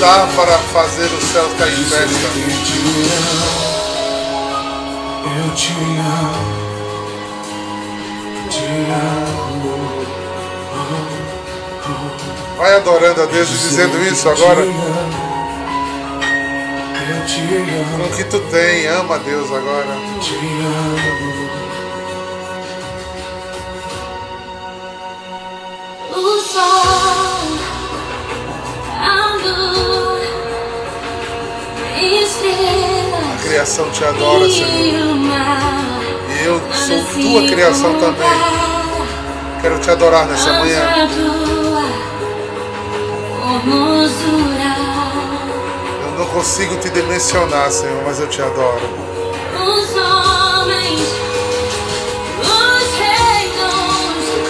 Dá para fazer o céu cair em festa. Eu te amo, te amo. Vai adorando a Deus e dizendo isso agora. Eu te amo, Com o que tu tem, ama a Deus agora. te amo. O sol, a criação te adora, Senhor. e eu sou tua criação também. Quero te adorar nessa manhã. Eu não consigo te dimensionar, Senhor, mas eu te adoro.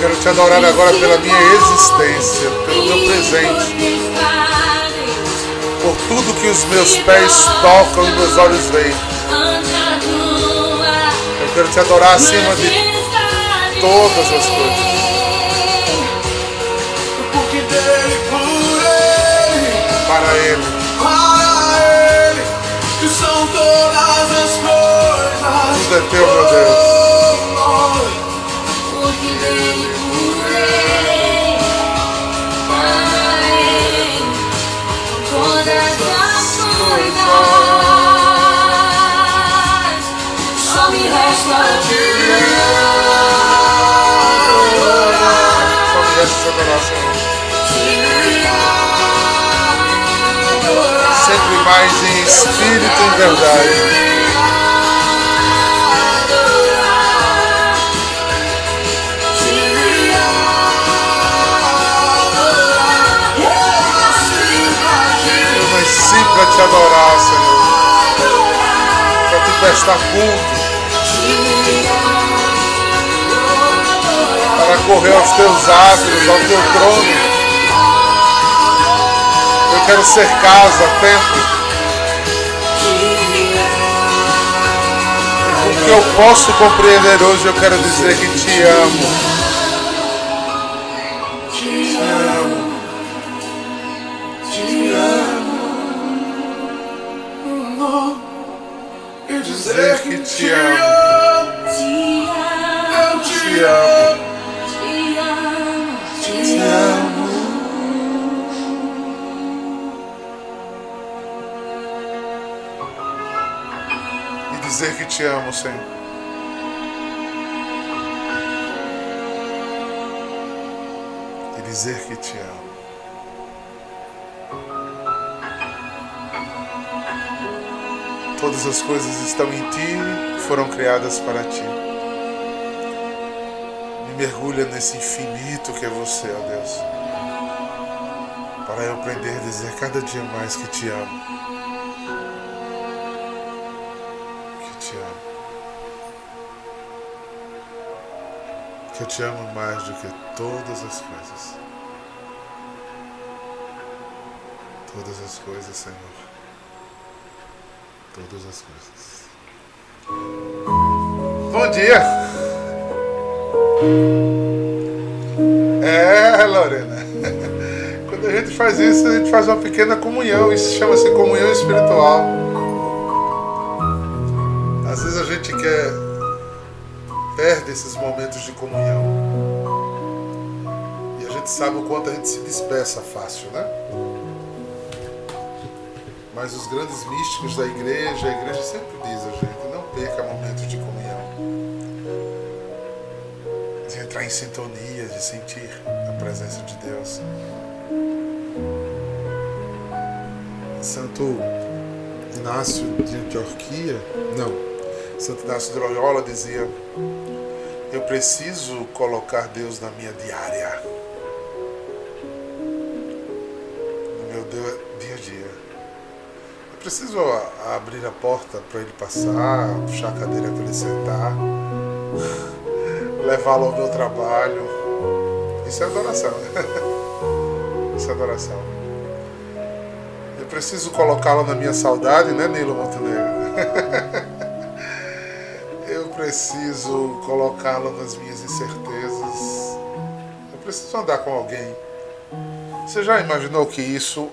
Quero te adorar agora pela minha existência, pelo meu presente, por tudo que os meus pés tocam e meus olhos veem. Eu quero te adorar acima de todas as coisas. Para Ele, para ele, que são todas as coisas. tudo é teu, meu Deus. Mais em espírito e verdade. Eu nasci para te adorar, Senhor. Para te prestar culto. Para correr aos teus átrios, ao teu trono. Eu quero ser casa, templo. Que eu posso compreender hoje, eu quero dizer que te amo. Te amo. Te amo. E Dizer que te amo. Eu te Te amo. Dizer que te amo, Senhor. E dizer que te amo. Todas as coisas estão em ti, foram criadas para ti. Me mergulha nesse infinito que é você, ó Deus. Para eu aprender a dizer cada dia mais que te amo. Te amo mais do que todas as coisas. Todas as coisas, Senhor. Todas as coisas. Bom dia! É, Lorena. Quando a gente faz isso, a gente faz uma pequena comunhão. Isso chama-se comunhão espiritual. Perde esses momentos de comunhão. E a gente sabe o quanto a gente se dispersa fácil, né? Mas os grandes místicos da igreja, a igreja sempre diz a gente, não perca momentos de comunhão. De entrar em sintonia, de sentir a presença de Deus. Santo Inácio de Antioquia, não, Santo Inácio de Loyola dizia, eu preciso colocar Deus na minha diária. No meu dia a dia. Eu preciso abrir a porta para ele passar, puxar a cadeira para ele sentar, levá-lo ao meu trabalho. Isso é adoração. Isso é adoração. Eu preciso colocá-lo na minha saudade, né, Nilo Montenegro? Preciso colocá-lo nas minhas incertezas. Eu preciso andar com alguém. Você já imaginou que isso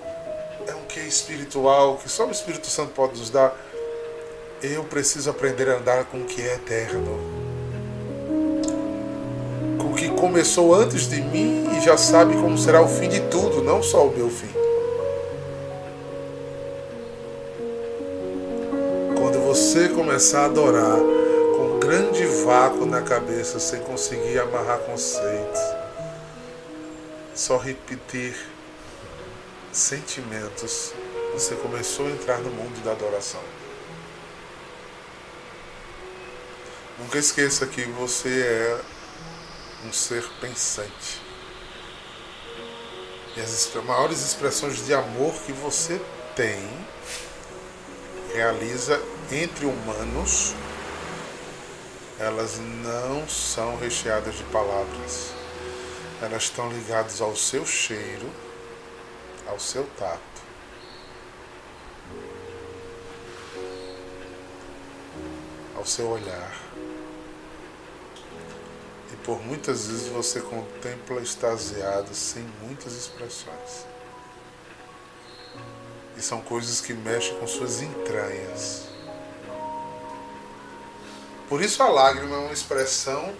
é espiritual que só o Espírito Santo pode nos dar, eu preciso aprender a andar com o que é eterno. Com o que começou antes de mim e já sabe como será o fim de tudo, não só o meu fim. Quando você começar a adorar um grande vácuo na cabeça, sem conseguir amarrar conceitos, só repetir sentimentos, você começou a entrar no mundo da adoração. Nunca esqueça que você é um ser pensante. E as maiores expressões de amor que você tem, realiza entre humanos, elas não são recheadas de palavras. Elas estão ligadas ao seu cheiro, ao seu tato. Ao seu olhar. E por muitas vezes você contempla extasiado, sem muitas expressões. E são coisas que mexem com suas entranhas. Por isso a lágrima é uma expressão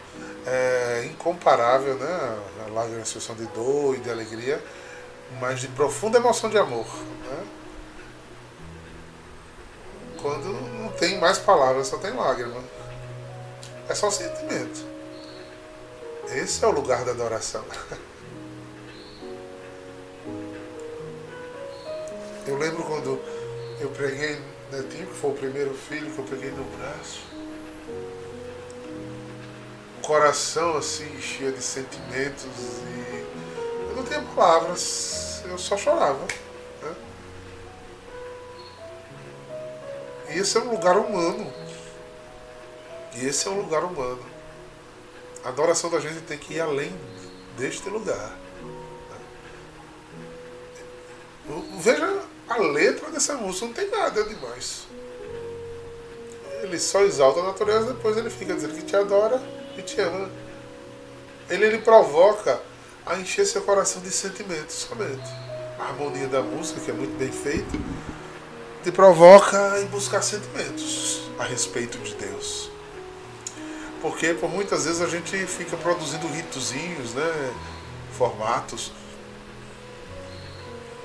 é, incomparável, né? A lágrima é uma expressão de dor e de alegria, mas de profunda emoção de amor. Né? Quando não tem mais palavras, só tem lágrima. É só sentimento. Esse é o lugar da adoração. Eu lembro quando eu preguei Netinho, que foi o primeiro filho que eu peguei no braço. O coração assim, cheio de sentimentos e eu não tinha palavras, eu só chorava. Né? E esse é um lugar humano. E esse é um lugar humano. A adoração da gente tem que ir além deste lugar. Veja a letra dessa música, não tem nada demais. Ele só exalta a natureza, depois ele fica dizendo que te adora e te ama. Ele, ele provoca a encher seu coração de sentimentos somente. A harmonia da música, que é muito bem feita, te provoca em buscar sentimentos a respeito de Deus. Porque por muitas vezes a gente fica produzindo ritozinhos, né? formatos,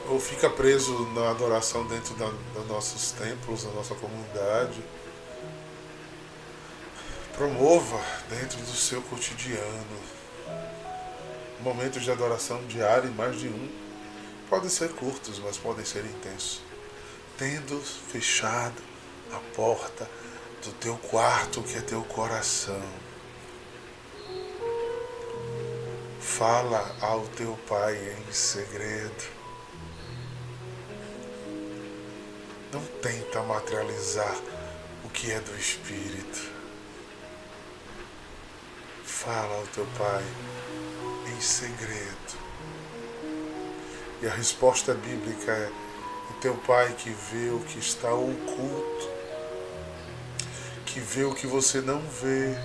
ou fica preso na adoração dentro da, dos nossos templos, da nossa comunidade. Promova dentro do seu cotidiano momentos de adoração diária, mais de um. Podem ser curtos, mas podem ser intensos. Tendo fechado a porta do teu quarto, que é teu coração. Fala ao teu Pai em segredo. Não tenta materializar o que é do Espírito. Fala ao teu Pai em segredo. E a resposta bíblica é: o teu Pai que vê o que está oculto, que vê o que você não vê,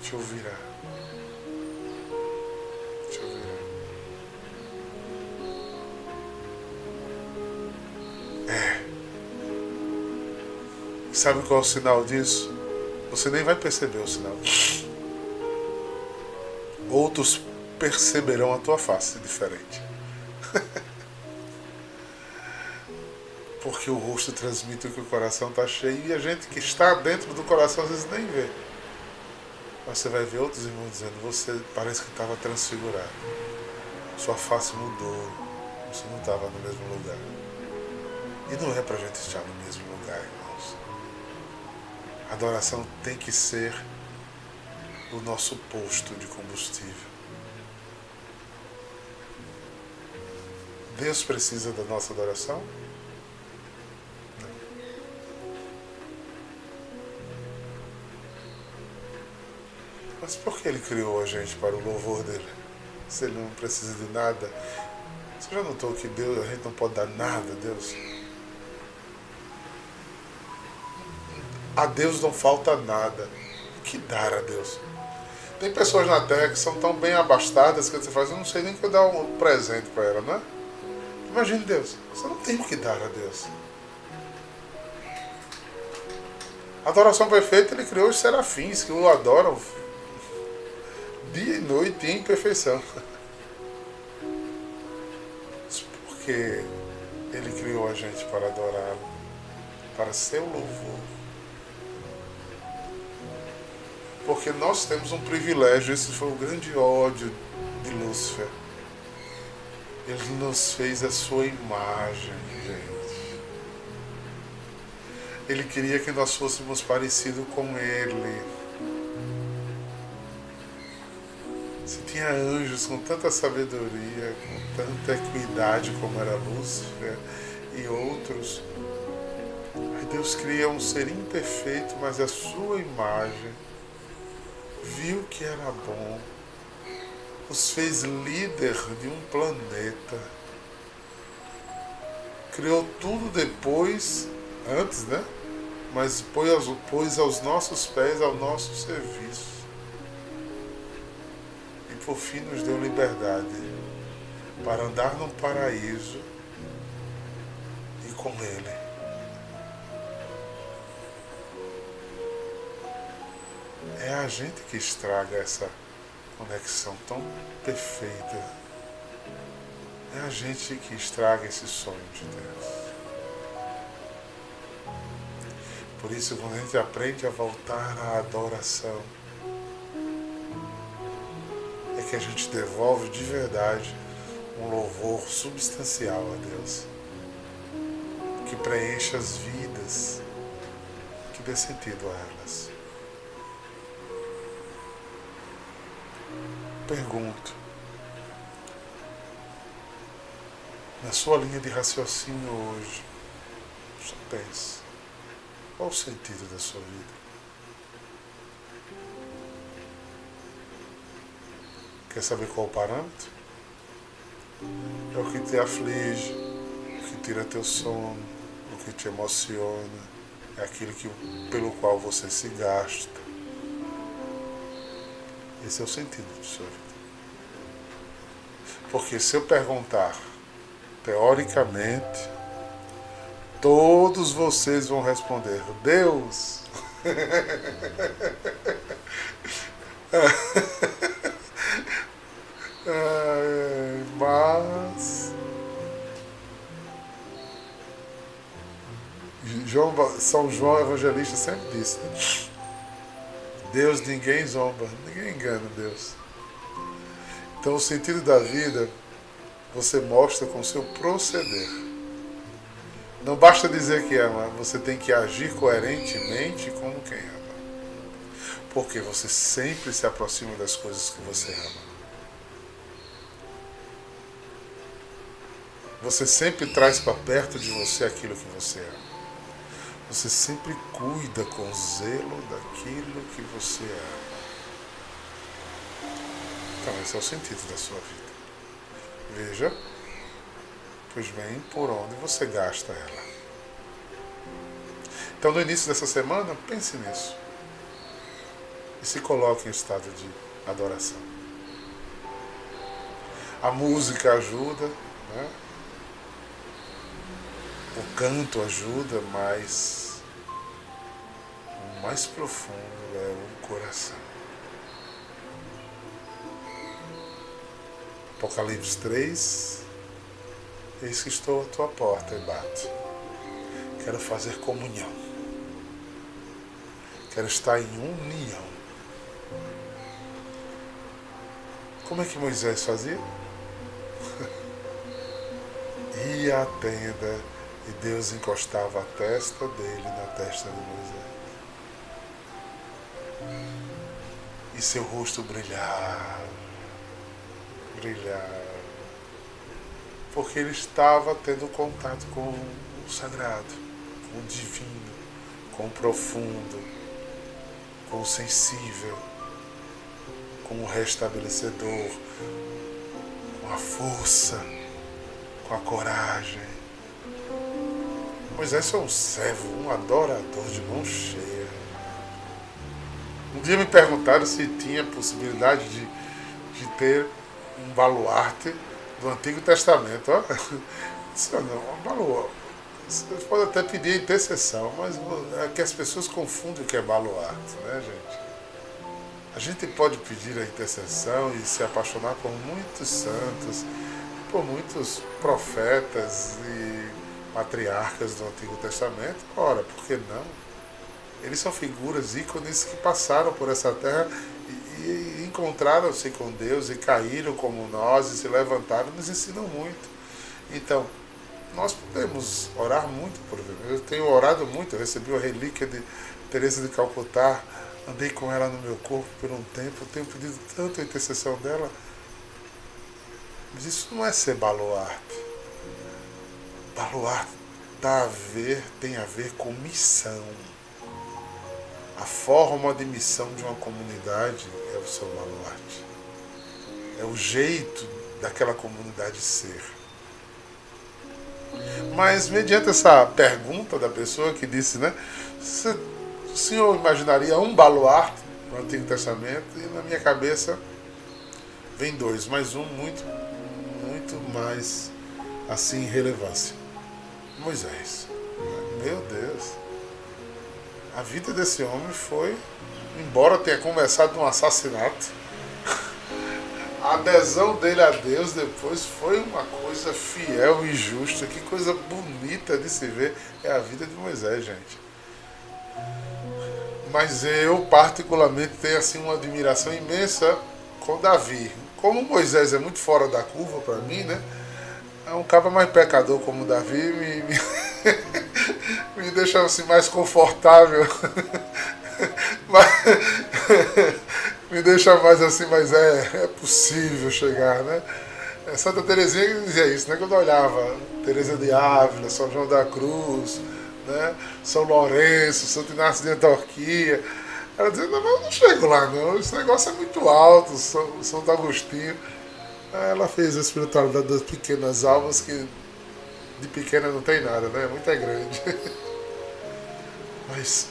te ouvirá. Te ouvirá. É. Sabe qual é o sinal disso? Você nem vai perceber o sinal. Outros perceberão a tua face diferente. Porque o rosto transmite o que o coração está cheio e a gente que está dentro do coração às vezes nem vê. Mas você vai ver outros irmãos dizendo: Você parece que estava transfigurado. Sua face mudou. Você não estava no mesmo lugar. E não é para a gente estar no mesmo lugar, irmãos. A adoração tem que ser o nosso posto de combustível. Deus precisa da nossa adoração? Mas por que Ele criou a gente para o louvor dele? Se Ele não precisa de nada. Você já notou que Deus, a gente não pode dar nada a Deus? A Deus não falta nada. O que dar a Deus? Tem pessoas na Terra que são tão bem abastadas que você faz, eu não sei nem que eu dar um presente para ela, não é? Imagine Deus. Você não tem o que dar a Deus. A adoração perfeita, ele criou os serafins que o adoram dia e noite em perfeição. Porque ele criou a gente para adorá-lo, para seu louvor. Porque nós temos um privilégio, esse foi o grande ódio de Lúcifer. Ele nos fez a sua imagem, gente. Ele queria que nós fôssemos parecidos com ele. Se tinha anjos com tanta sabedoria, com tanta equidade como era Lúcifer e outros, Deus cria um ser imperfeito, mas a sua imagem viu que era bom, os fez líder de um planeta, criou tudo depois, antes, né? Mas pôs aos, pôs aos nossos pés, ao nosso serviço. E por fim nos deu liberdade para andar no paraíso e com Ele. É a gente que estraga essa conexão tão perfeita. É a gente que estraga esse sonho de Deus. Por isso, quando a gente aprende a voltar à adoração, é que a gente devolve de verdade um louvor substancial a Deus, que preenche as vidas, que dê sentido a elas. Pergunto, na sua linha de raciocínio hoje, só pense, qual o sentido da sua vida? Quer saber qual o parâmetro? É o que te aflige, o que tira teu sono, o que te emociona, é aquilo que, pelo qual você se gasta. Esse é o sentido sua vida. Porque se eu perguntar, teoricamente, todos vocês vão responder, Deus. Mas João, São João Evangelista sempre disse, né? Deus ninguém zomba, ninguém engana Deus. Então o sentido da vida você mostra com seu proceder. Não basta dizer que ama, você tem que agir coerentemente como quem ama. Porque você sempre se aproxima das coisas que você ama. Você sempre traz para perto de você aquilo que você ama. Você sempre cuida com zelo daquilo que você ama. Então, esse é o sentido da sua vida. Veja, pois bem, por onde você gasta ela. Então, no início dessa semana, pense nisso. E se coloque em estado de adoração. A música ajuda, né? O canto ajuda, mas o mais profundo é o coração. Apocalipse 3, eis que estou à tua porta e bato. Quero fazer comunhão. Quero estar em união. Como é que Moisés fazia? Ia à tenda e Deus encostava a testa dele na testa de Moisés. E seu rosto brilhava, brilhava, porque ele estava tendo contato com o sagrado, com o divino, com o profundo, com o sensível, com o restabelecedor, com a força, com a coragem Moisés foi um servo, um adorador de mão cheia. Um dia me perguntaram se tinha possibilidade de, de ter um baluarte do Antigo Testamento. Ó. Isso não, baluarte. Você pode até pedir intercessão, mas é que as pessoas confundem o que é baluarte, né, gente? A gente pode pedir a intercessão e se apaixonar por muitos santos, por muitos profetas e patriarcas do Antigo Testamento. Ora, por que não? Eles são figuras, ícones que passaram por essa terra e, e encontraram-se com Deus e caíram como nós e se levantaram, nos ensinam muito. Então, nós podemos orar muito por eles. Eu tenho orado muito, eu recebi a relíquia de Teresa de Calcutá, andei com ela no meu corpo por um tempo, tenho pedido tanto a intercessão dela. Mas isso não é ser baluarte. Baluarte dá a ver, tem a ver com missão. A forma de missão de uma comunidade é o seu baluarte. É o jeito daquela comunidade ser. Mas mediante essa pergunta da pessoa que disse, né? Você, o senhor imaginaria um baluarte no Antigo Testamento e na minha cabeça vem dois, mas um muito, muito mais assim relevância. Moisés. Meu Deus. A vida desse homem foi, embora tenha começado um assassinato, a adesão dele a Deus depois foi uma coisa fiel e justa. Que coisa bonita de se ver é a vida de Moisés, gente. Mas eu particularmente tenho assim uma admiração imensa com Davi. Como Moisés é muito fora da curva para mim, né? É um cara mais pecador como Davi me, me, me deixa assim mais confortável. Me deixa mais assim, mas é, é possível chegar, né? É, Santa Teresinha dizia isso, né? Quando eu olhava Teresa de Ávila, São João da Cruz, né? São Lourenço, Santo Inácio de Antioquia, ela dizia, não, eu não chego lá não, esse negócio é muito alto, São, Santo Agostinho. Aí Ela fez a espiritualidade das pequenas almas que de pequena não tem nada, né? Muito é grande. Mas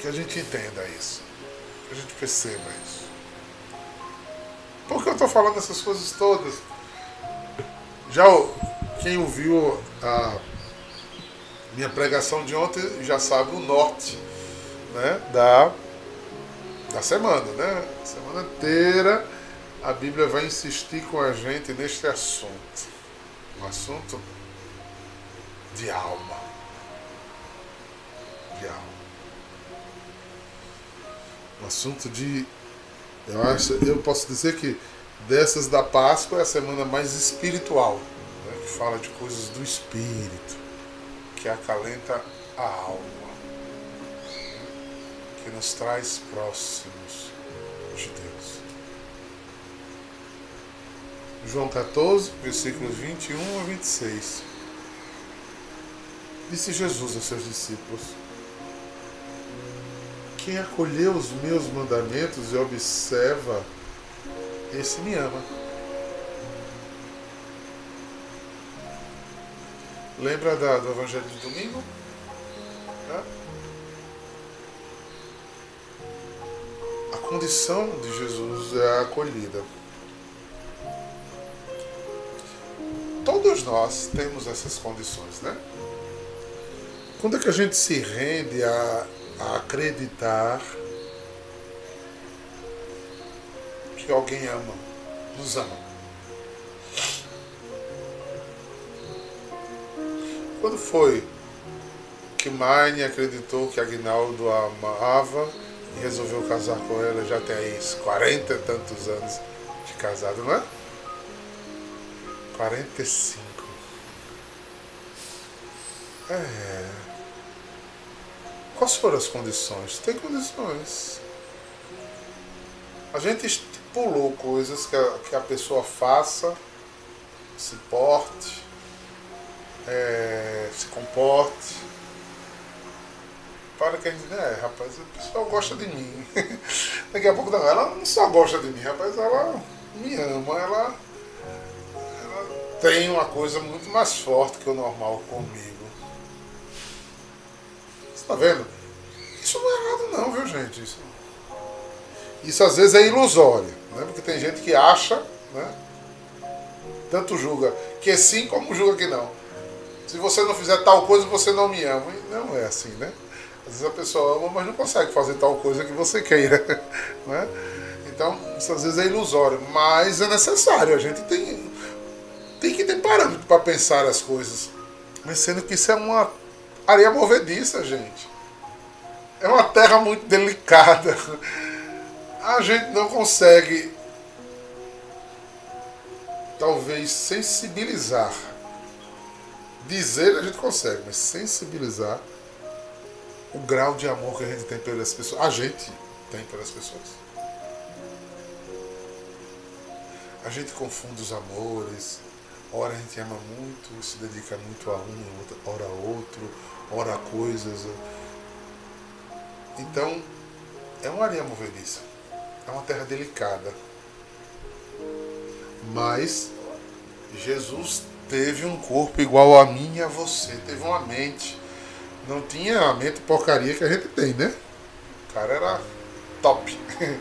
que a gente entenda isso, que a gente perceba isso. Por que eu estou falando essas coisas todas? Já quem ouviu a minha pregação de ontem já sabe o norte né, da, da semana, né? Semana inteira a Bíblia vai insistir com a gente neste assunto. Um assunto de alma. De alma um assunto de. Eu, acho, eu posso dizer que dessas da Páscoa é a semana mais espiritual, né, que fala de coisas do espírito, que acalenta a alma, que nos traz próximos de Deus. João 14, versículos 21 a 26. Disse Jesus aos seus discípulos: quem acolheu os meus mandamentos e observa, esse me ama. Lembra da- do Evangelho de domingo? Tá? A condição de Jesus é a acolhida. Todos nós temos essas condições, né? Quando é que a gente se rende a, a acreditar que alguém ama, nos ama? Quando foi que Marne acreditou que Agnaldo a amava e resolveu casar com ela? Já tem aí uns 40 e tantos anos de casado, não é? 45. É. Quais foram as condições? Tem condições. A gente estipulou coisas que a, que a pessoa faça, se porte, é, se comporte. Para que a gente, é, rapaz, o pessoal gosta de mim. Daqui a pouco ela não só gosta de mim, rapaz, ela me ama, ela tem uma coisa muito mais forte que o normal comigo. Você tá vendo? Isso não é errado não, viu gente? Isso, isso às vezes é ilusório, né? Porque tem gente que acha, né? Tanto julga que sim como julga que não. Se você não fizer tal coisa, você não me ama. E não é assim, né? Às vezes a pessoa ama, mas não consegue fazer tal coisa que você queira. Né? Então, isso às vezes é ilusório, mas é necessário. A gente tem, tem que ter parâmetro para pensar as coisas. Mas sendo que isso é uma areia movediça, gente. É uma terra muito delicada. A gente não consegue, talvez, sensibilizar. Dizer a gente consegue, mas sensibilizar o grau de amor que a gente tem pelas pessoas. A gente tem pelas pessoas. A gente confunde os amores. Ora a gente ama muito, se dedica muito a um, ora a outro, ora a coisas. Então, é uma areia movediça. É uma terra delicada. Mas Jesus teve um corpo igual a mim e a você. Teve uma mente. Não tinha a mente porcaria que a gente tem, né? O cara era top.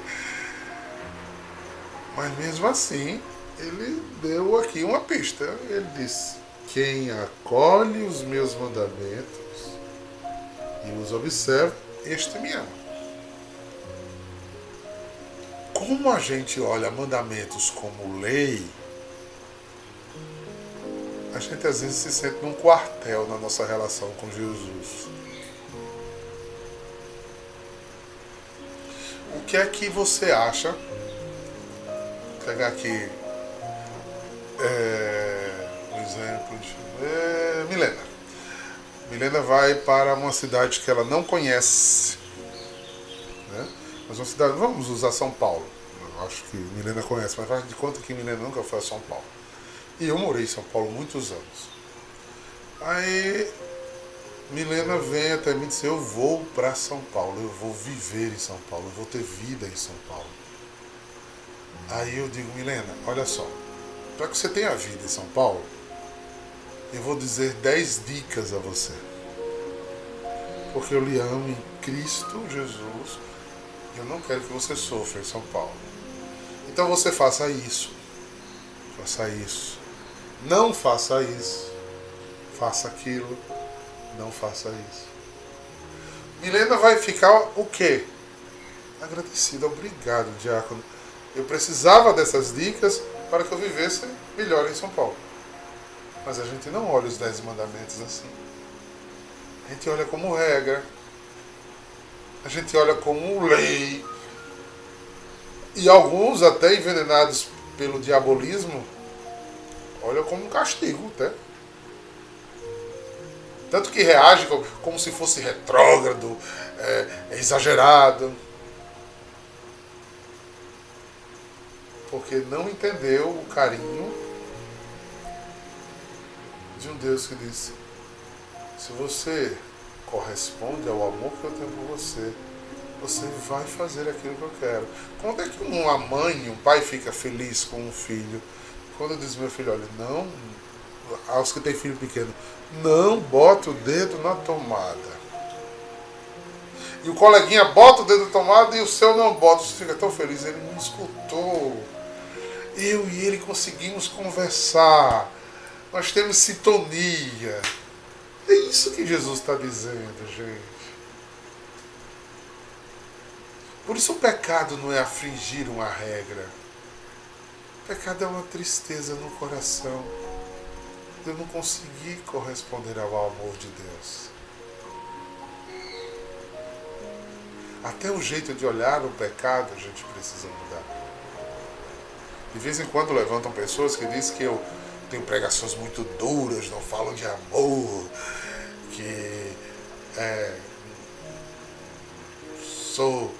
Mas mesmo assim, ele deu aqui uma pista. Ele disse: Quem acolhe os meus mandamentos e os observa, este me ama. Como a gente olha mandamentos como lei, a gente às vezes se sente num quartel na nossa relação com Jesus. O que é que você acha pegar aqui é, um exemplo de é, Milena. Milena vai para uma cidade que ela não conhece. Né? Mas uma cidade, vamos usar São Paulo. Eu acho que Milena conhece, mas faz de conta que Milena nunca foi a São Paulo. E eu morei em São Paulo muitos anos. Aí Milena vem até mim e diz, eu vou para São Paulo, eu vou viver em São Paulo, eu vou ter vida em São Paulo. Aí eu digo, Milena, olha só, para que você tenha vida em São Paulo, eu vou dizer 10 dicas a você. Porque eu lhe amo em Cristo Jesus. Eu não quero que você sofra em São Paulo. Então você faça isso. Faça isso. Não faça isso. Faça aquilo. Não faça isso. Milena vai ficar o quê? Agradecida. Obrigado, diácono. Eu precisava dessas dicas para que eu vivesse melhor em São Paulo. Mas a gente não olha os dez mandamentos assim. A gente olha como regra. A gente olha como lei. E alguns, até envenenados pelo diabolismo, olham como um castigo, até. Tanto que reage como se fosse retrógrado, é, exagerado. Porque não entendeu o carinho de um Deus que disse: se você corresponde ao amor que eu tenho por você, você vai fazer aquilo que eu quero. Quando é que uma mãe, um pai fica feliz com um filho? Quando diz meu filho, olha, não, aos que têm filho pequeno, não bota o dedo na tomada. E o coleguinha bota o dedo na tomada e o seu não bota. Você fica tão feliz, ele me escutou eu e ele conseguimos conversar, nós temos sintonia. É isso que Jesus está dizendo, gente. Por isso o pecado não é afligir uma regra. O pecado é uma tristeza no coração. Eu não consegui corresponder ao amor de Deus. Até o jeito de olhar o pecado a gente precisa mudar. De vez em quando levantam pessoas que dizem que eu tenho pregações muito duras, não falo de amor, que é, sou.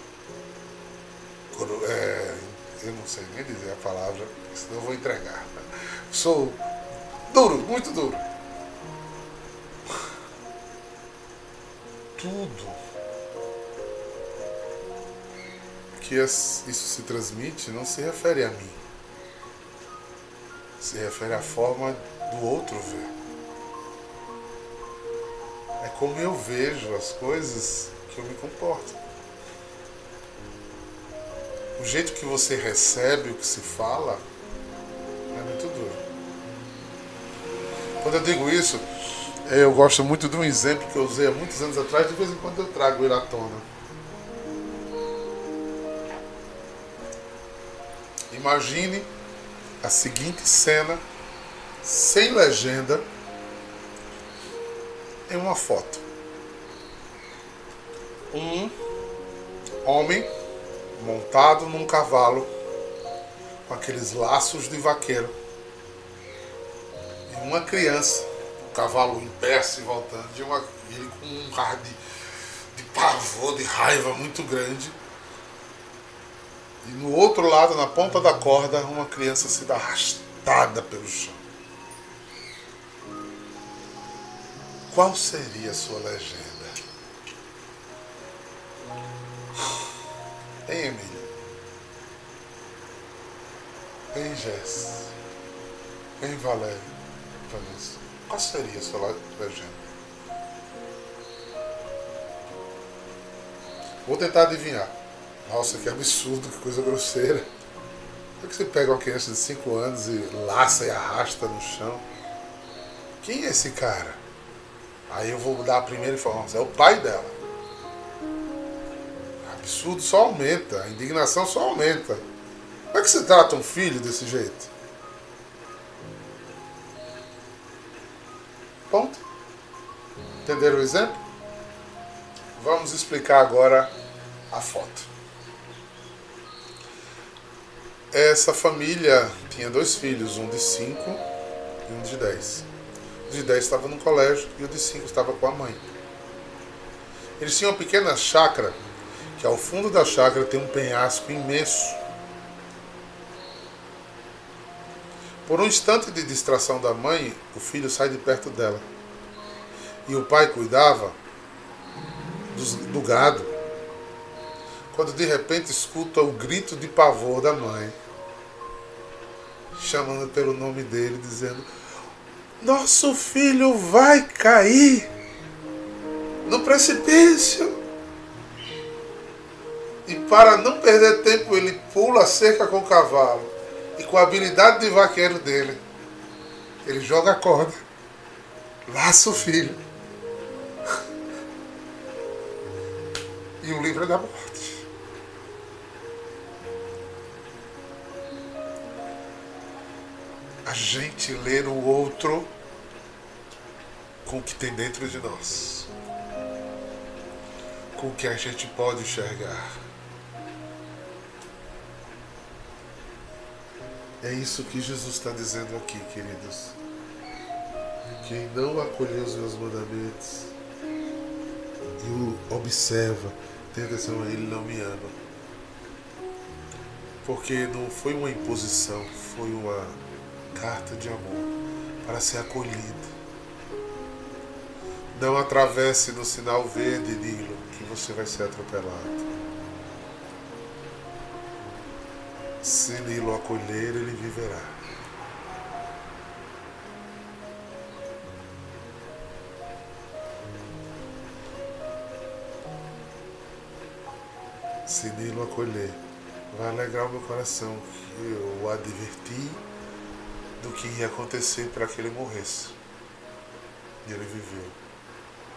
É, eu não sei nem dizer a palavra, senão eu vou entregar. Sou duro, muito duro. Tudo que isso se transmite não se refere a mim se refere à forma do outro ver. É como eu vejo as coisas que eu me comporto. O jeito que você recebe o que se fala é muito duro. Quando eu digo isso, Eu gosto muito de um exemplo que eu usei há muitos anos atrás, de vez em quando eu trago ele à tona. Imagine a seguinte cena, sem legenda, em uma foto. Um homem montado num cavalo com aqueles laços de vaqueiro. E uma criança, o cavalo em pé se voltando, de uma, ele com um ar de, de pavor, de raiva muito grande. E no outro lado, na ponta da corda, uma criança sendo arrastada pelo chão. Qual seria a sua legenda? Hein, Emília? Hein, Jess? Hein, Valério? Vanessa? Qual seria a sua legenda? Vou tentar adivinhar. Nossa, que absurdo, que coisa grosseira. Por que você pega uma criança de 5 anos e laça e arrasta no chão? Quem é esse cara? Aí eu vou dar a primeira informação. É o pai dela. O absurdo só aumenta, a indignação só aumenta. Como é que você trata um filho desse jeito? Ponto. Entenderam o exemplo? Vamos explicar agora a foto. Essa família tinha dois filhos, um de 5 e um de 10. O de 10 estava no colégio e o de 5 estava com a mãe. Eles tinham uma pequena chácara, que ao fundo da chácara tem um penhasco imenso. Por um instante de distração da mãe, o filho sai de perto dela. E o pai cuidava do gado. Quando de repente escuta o grito de pavor da mãe, chamando pelo nome dele, dizendo: Nosso filho vai cair no precipício. E para não perder tempo, ele pula a cerca com o cavalo. E com a habilidade de vaqueiro dele, ele joga a corda, laça o filho. E o livra da morte. A gente ler o outro com o que tem dentro de nós. Com o que a gente pode enxergar. É isso que Jesus está dizendo aqui, queridos. Quem não acolheu os meus mandamentos e o observa, tem atenção ele, não me ama. Porque não foi uma imposição, foi uma carta de amor para ser acolhido. Não atravesse no sinal verde, Nilo, que você vai ser atropelado. Se Nilo acolher, ele viverá. Se Nilo acolher, vai alegrar o meu coração que eu o adverti do que ia acontecer para que ele morresse. E ele viveu.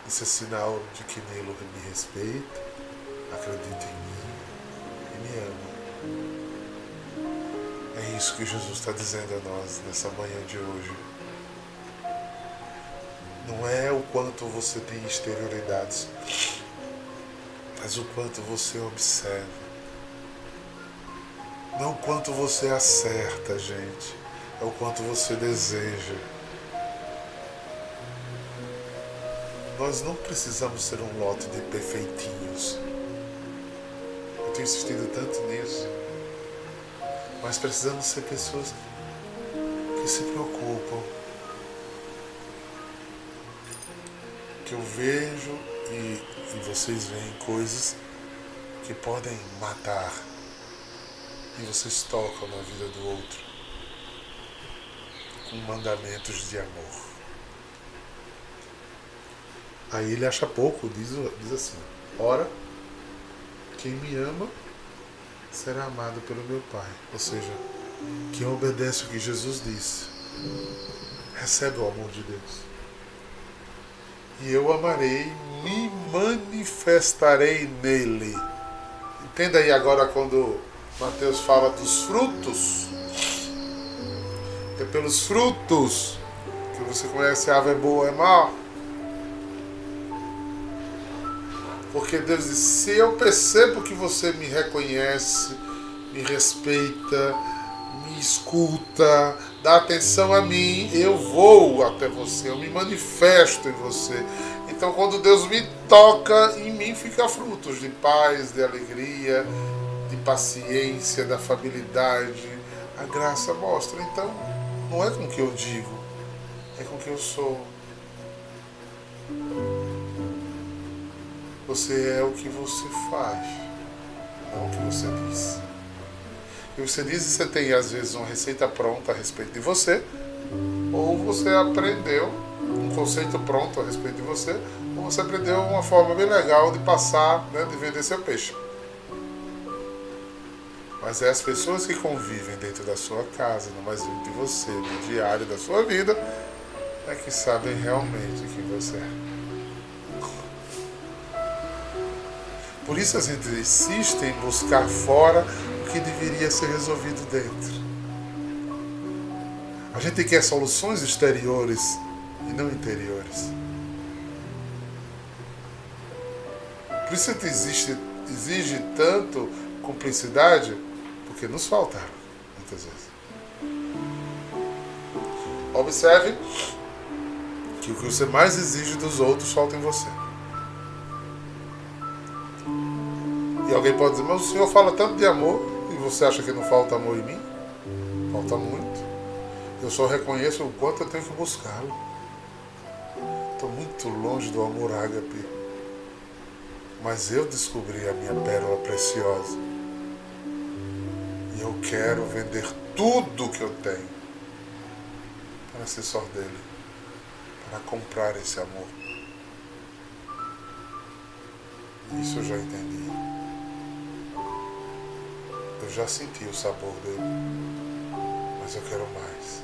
Isso é sinal de que Nilo me respeita, acredita em mim e me ama. É isso que Jesus está dizendo a nós nessa manhã de hoje. Não é o quanto você tem exterioridades, mas o quanto você observa. Não o quanto você acerta, gente, é o quanto você deseja. Nós não precisamos ser um lote de perfeitinhos. Eu tenho insistido tanto nisso. Mas precisamos ser pessoas que se preocupam. Que eu vejo e, e vocês veem coisas que podem matar. E vocês tocam na vida do outro com mandamentos de amor. Aí ele acha pouco, diz, diz assim: Ora, quem me ama será amado pelo meu Pai. Ou seja, quem obedece o que Jesus disse, recebe o amor de Deus. e eu amarei, me manifestarei nele. Entenda aí agora quando Mateus fala dos frutos. Pelos frutos que você conhece a ave é boa é mal. Porque Deus diz, se eu percebo que você me reconhece, me respeita, me escuta, dá atenção a mim, eu vou até você, eu me manifesto em você. Então quando Deus me toca, em mim fica frutos de paz, de alegria, de paciência, da afabilidade. A graça mostra. Então, não é com o que eu digo, é com o que eu sou. Você é o que você faz, não o que você diz. Que você diz, você tem às vezes uma receita pronta a respeito de você, ou você aprendeu um conceito pronto a respeito de você, ou você aprendeu uma forma bem legal de passar, né, de vender seu peixe. Mas é as pessoas que convivem dentro da sua casa, no mais de você, no diário da sua vida, é que sabem realmente quem você é. Por isso a gente insiste em buscar fora o que deveria ser resolvido dentro. A gente quer soluções exteriores e não interiores. Por isso a gente existe, exige tanto cumplicidade, porque nos faltaram muitas vezes. Observe que o que você mais exige dos outros falta em você. E alguém pode dizer, mas o senhor fala tanto de amor e você acha que não falta amor em mim? Falta muito. Eu só reconheço o quanto eu tenho que buscá-lo. Estou muito longe do amor ágape. Mas eu descobri a minha pérola preciosa. Eu quero vender tudo que eu tenho para ser só dele. Para comprar esse amor. Isso eu já entendi. Eu já senti o sabor dele. Mas eu quero mais.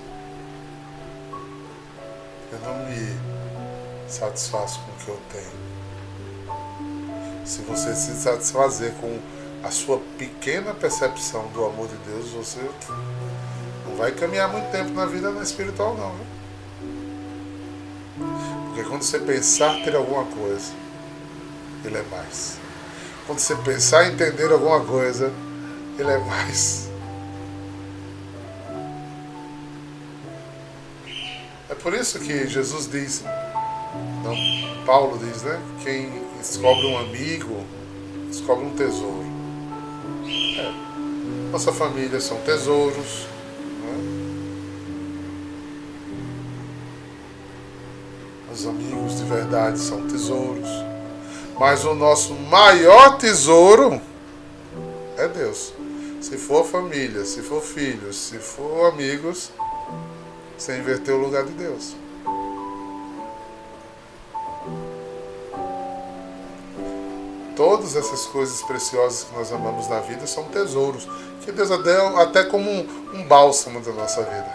Eu não me satisfaço com o que eu tenho. Se você se satisfazer com a sua pequena percepção do amor de Deus, você não vai caminhar muito tempo na vida na espiritual não, viu? Porque quando você pensar ter alguma coisa, ele é mais. Quando você pensar entender alguma coisa, ele é mais. É por isso que Jesus diz, não, Paulo diz, né? Quem descobre um amigo, descobre um tesouro. Nossa família são tesouros. Né? Os amigos de verdade são tesouros. Mas o nosso maior tesouro é Deus. Se for família, se for filhos, se for amigos, você inverteu o lugar de Deus. Todas essas coisas preciosas que nós amamos na vida são tesouros, que Deus deu até como um, um bálsamo da nossa vida.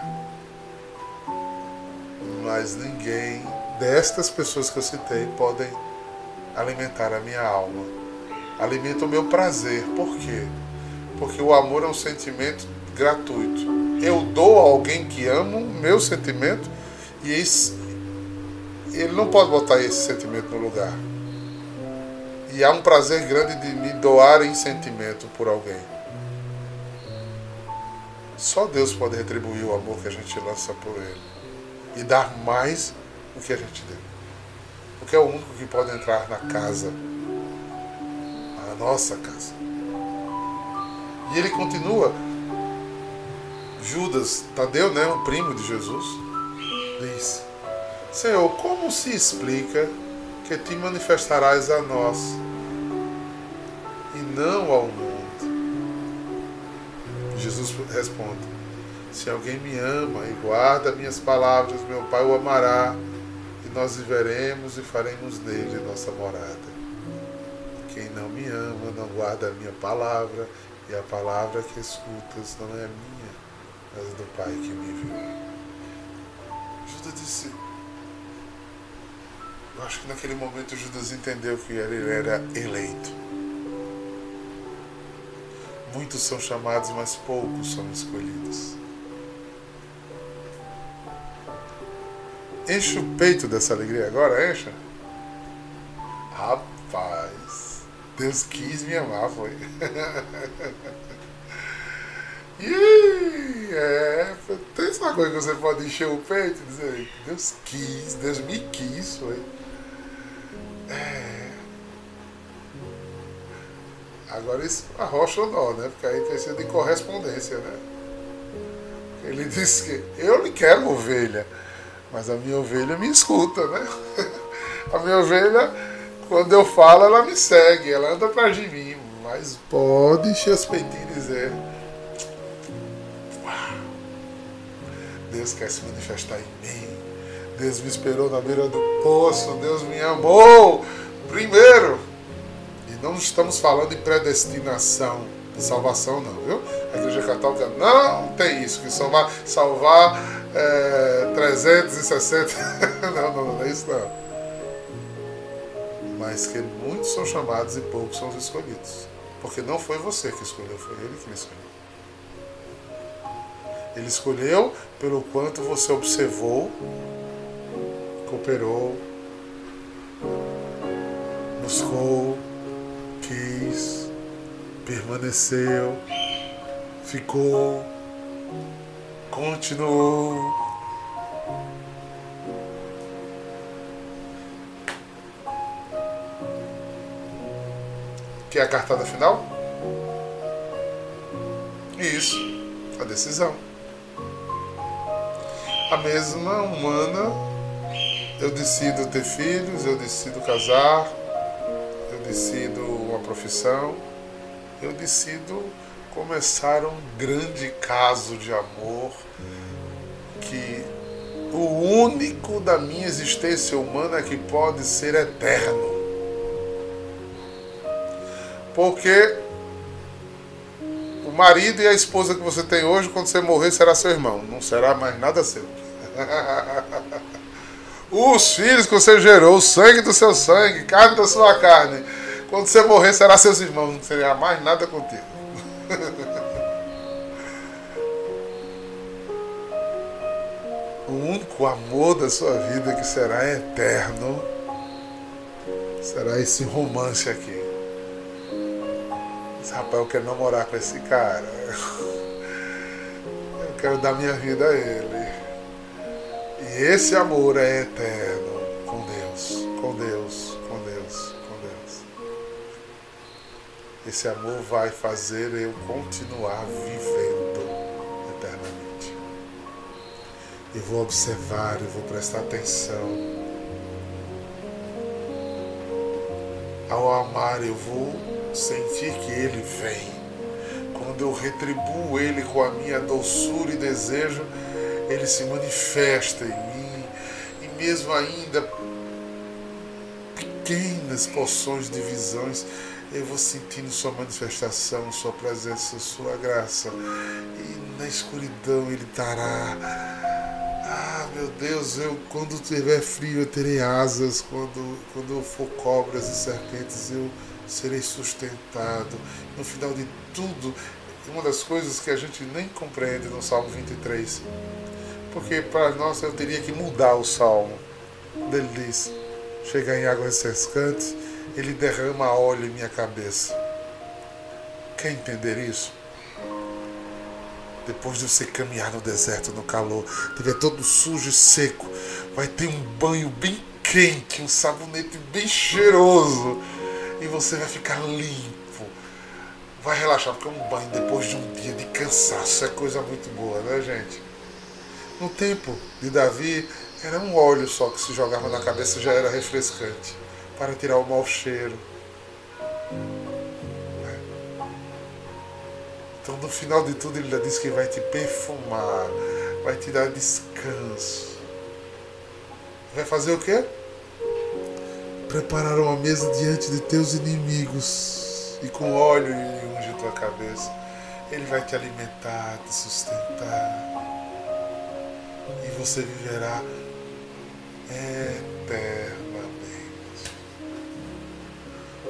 Mas ninguém destas pessoas que eu citei podem alimentar a minha alma. Alimenta o meu prazer. Por quê? Porque o amor é um sentimento gratuito. Eu dou a alguém que amo meu sentimento e esse, ele não pode botar esse sentimento no lugar. E há um prazer grande de me doar em sentimento por alguém. Só Deus pode retribuir o amor que a gente lança por Ele e dar mais do que a gente deu. Porque é o único que pode entrar na casa, na nossa casa. E ele continua. Judas, Tadeu, né, o primo de Jesus, diz: Senhor, como se explica que te manifestarás a nós e não ao mundo? Jesus responde: Se alguém me ama e guarda minhas palavras, meu Pai o amará e nós viveremos e faremos nele nossa morada. Quem não me ama não guarda a minha palavra e a palavra que escutas não é minha, mas do Pai que me enviou. Judas disse: Eu acho que naquele momento Judas entendeu que ele era eleito. Muitos são chamados, mas poucos são escolhidos. Enche o peito dessa alegria agora, encha? Rapaz, Deus quis me amar, foi. E é, tem essa coisa que você pode encher o peito e dizer, Deus quis, Deus me quis, foi. Agora isso arrocha o nó, né? Porque aí precisa de correspondência, né? Ele disse que eu lhe quero ovelha, mas a minha ovelha me escuta, né? A minha ovelha, quando eu falo, ela me segue, ela anda atrás de mim. Mas pode encher os peitinhos e dizer. "Uau, Deus quer se manifestar em mim. Deus me esperou na beira do poço. Deus me amou primeiro. Não estamos falando de predestinação, de salvação, não, viu? A Igreja Católica não tem isso, que salvar, salvar é, 360. Não, não, não é isso não. Mas que muitos são chamados e poucos são os escolhidos. Porque não foi você que escolheu, foi ele que me escolheu. Ele escolheu pelo quanto você observou, cooperou, buscou, quis, permaneceu, ficou, continuou. Que é a cartada final? Isso, a decisão. A mesma humana, eu decido ter filhos, eu decido casar, eu decido profissão, eu decido começar um grande caso de amor que o único da minha existência humana que pode ser eterno. Porque o marido e a esposa que você tem hoje, quando você morrer, será seu irmão, não será mais nada seu. Os filhos que você gerou, o sangue do seu sangue, carne da sua carne, quando você morrer, será seus irmãos, não será mais nada contigo. O único amor da sua vida que será eterno será esse romance aqui. Esse rapaz, eu quero namorar com esse cara. Eu quero dar minha vida a ele. E esse amor é eterno com Deus, com Deus, com Deus, Esse amor vai fazer eu continuar vivendo eternamente. Eu vou observar, eu vou prestar atenção. Ao amar, eu vou sentir que Ele vem. Quando eu retribuo Ele com a minha doçura e desejo, Ele se manifesta em mim. E mesmo ainda pequenas porções de visões, eu vou sentindo Sua manifestação, Sua presença, Sua graça. E na escuridão Ele estará. Ah, meu Deus, eu quando tiver frio eu terei asas, quando, quando eu for cobras e serpentes eu serei sustentado. No final de tudo, uma das coisas que a gente nem compreende no Salmo 23, porque para nós eu teria que mudar o Salmo. Ele diz: chegar em águas refrescantes, ele derrama óleo em minha cabeça. Quer entender isso? Depois de você caminhar no deserto, no calor, estiver todo sujo e seco, vai ter um banho bem quente, um sabonete bem cheiroso e você vai ficar limpo. Vai relaxar, porque um banho depois de um dia de cansaço é coisa muito boa, né, gente? No tempo de Davi, era um óleo só que se jogava na cabeça já era refrescante para tirar o mau cheiro. Então, no final de tudo, ele diz que vai te perfumar, vai te dar descanso. Vai fazer o quê? Preparar uma mesa diante de teus inimigos e com óleo e unge tua cabeça. Ele vai te alimentar, te sustentar. E você viverá eternamente.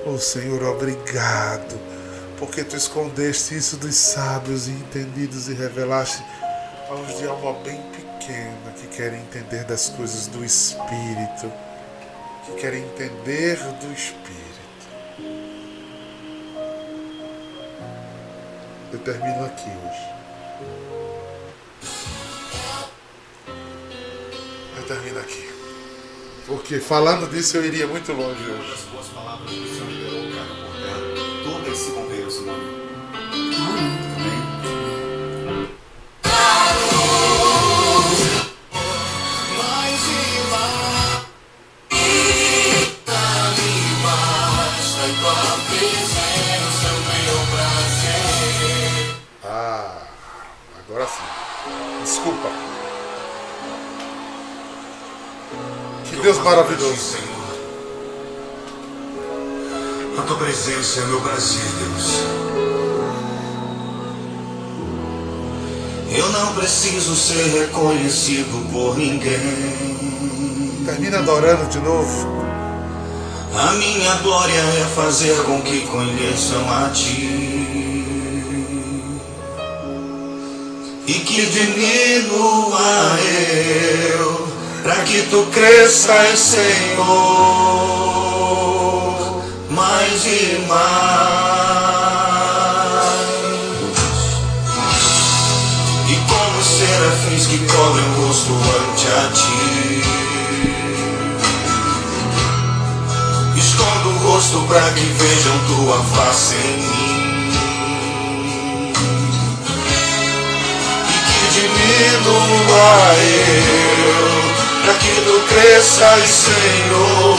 Oh Senhor, obrigado, porque tu escondeste isso dos sábios e entendidos e revelaste aos de alma bem pequena que querem entender das coisas do Espírito, que querem entender do Espírito. Eu termino aqui hoje. Eu termino aqui. Porque falando disso eu iria muito longe hoje. Ser reconhecido por ninguém. Termina adorando de novo. A minha glória é fazer com que conheçam a ti. E que diminua eu, para que tu cresças, Senhor, mais e mais. Cobrem o rosto ante a ti. Escondo o rosto para que vejam tua face em mim. E que diminua eu, para que tu cresças, Senhor.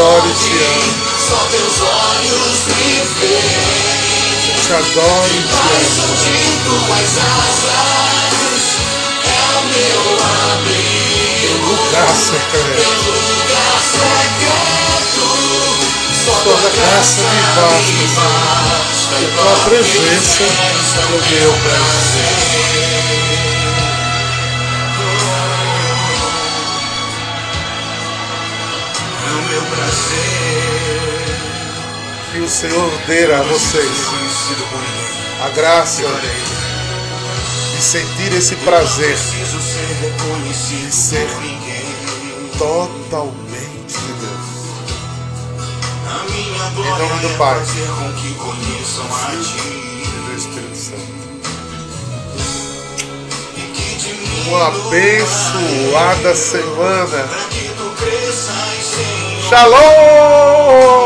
Adoro e te amo. Só teus olhos me veem. Te adoro e te amo. de tuas asas é o meu abrigo. Lugar secreto. Lugar secreto. Só Tua graça me basta. E tua presença o meu prazer. Senhor dê a vocês a graça de sentir esse prazer De ser. totalmente de Deus. Minha nome do Pai. a ti. E do Espírito Santo. Uma abençoada semana. Shalom!